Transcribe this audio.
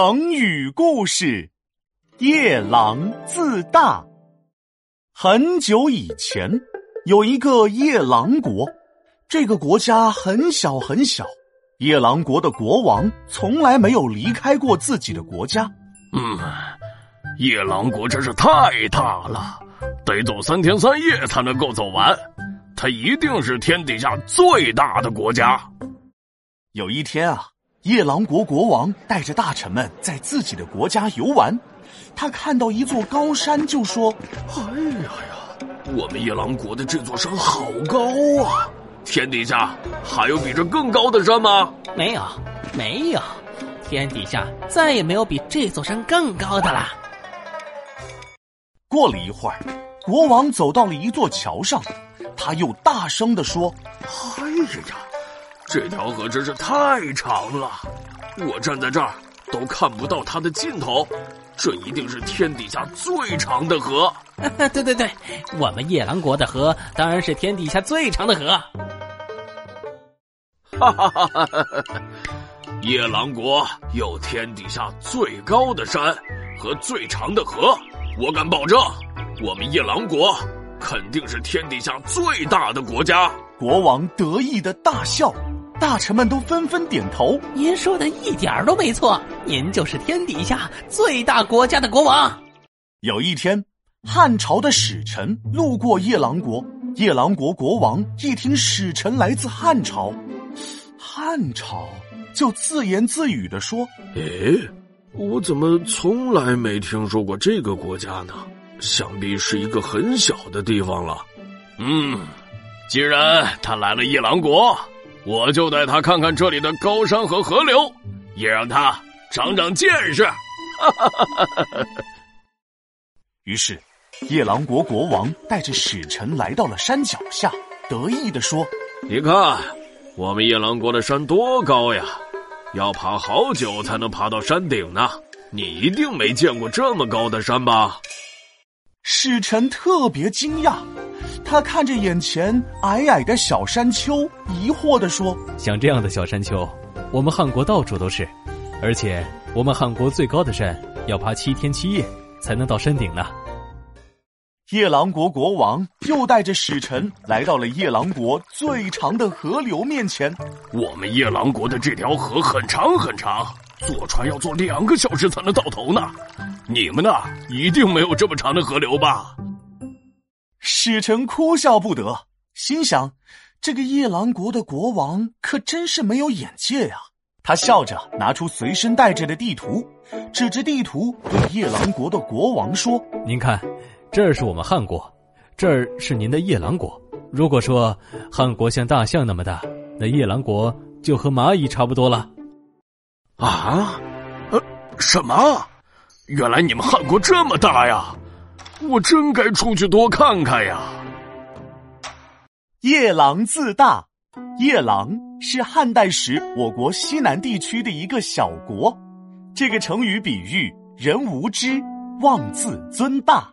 成语故事：夜郎自大。很久以前，有一个夜郎国，这个国家很小很小。夜郎国的国王从来没有离开过自己的国家。嗯，夜郎国真是太大了，得走三天三夜才能够走完。它一定是天底下最大的国家。有一天啊。夜郎国国王带着大臣们在自己的国家游玩，他看到一座高山，就说：“哎呀呀，我们夜郎国的这座山好高啊！天底下还有比这更高的山吗？没有，没有，天底下再也没有比这座山更高的了。”过了一会儿，国王走到了一座桥上，他又大声的说：“哎呀！”这条河真是太长了，我站在这儿都看不到它的尽头。这一定是天底下最长的河。对对对，我们夜郎国的河当然是天底下最长的河。哈哈哈哈哈！夜郎国有天底下最高的山和最长的河，我敢保证，我们夜郎国肯定是天底下最大的国家。国王得意的大笑。大臣们都纷纷点头。您说的一点儿都没错，您就是天底下最大国家的国王。有一天，汉朝的使臣路过夜郎国，夜郎国国王一听使臣来自汉朝，汉朝就自言自语的说：“诶，我怎么从来没听说过这个国家呢？想必是一个很小的地方了。”嗯，既然他来了夜郎国。我就带他看看这里的高山和河流，也让他长长见识。于是，夜郎国国王带着使臣来到了山脚下，得意的说：“你看，我们夜郎国的山多高呀！要爬好久才能爬到山顶呢。你一定没见过这么高的山吧？”使臣特别惊讶。他看着眼前矮矮的小山丘，疑惑地说：“像这样的小山丘，我们汉国到处都是，而且我们汉国最高的山要爬七天七夜才能到山顶呢。”夜郎国国王又带着使臣来到了夜郎国最长的河流面前。我们夜郎国的这条河很长很长，坐船要坐两个小时才能到头呢。你们那一定没有这么长的河流吧？使臣哭笑不得，心想：“这个夜郎国的国王可真是没有眼界呀！”他笑着拿出随身带着的地图，指着地图对夜郎国的国王说：“您看，这儿是我们汉国，这儿是您的夜郎国。如果说汉国像大象那么大，那夜郎国就和蚂蚁差不多了。”啊？呃，什么？原来你们汉国这么大呀！我真该出去多看看呀！夜郎自大，夜郎是汉代时我国西南地区的一个小国。这个成语比喻人无知，妄自尊大。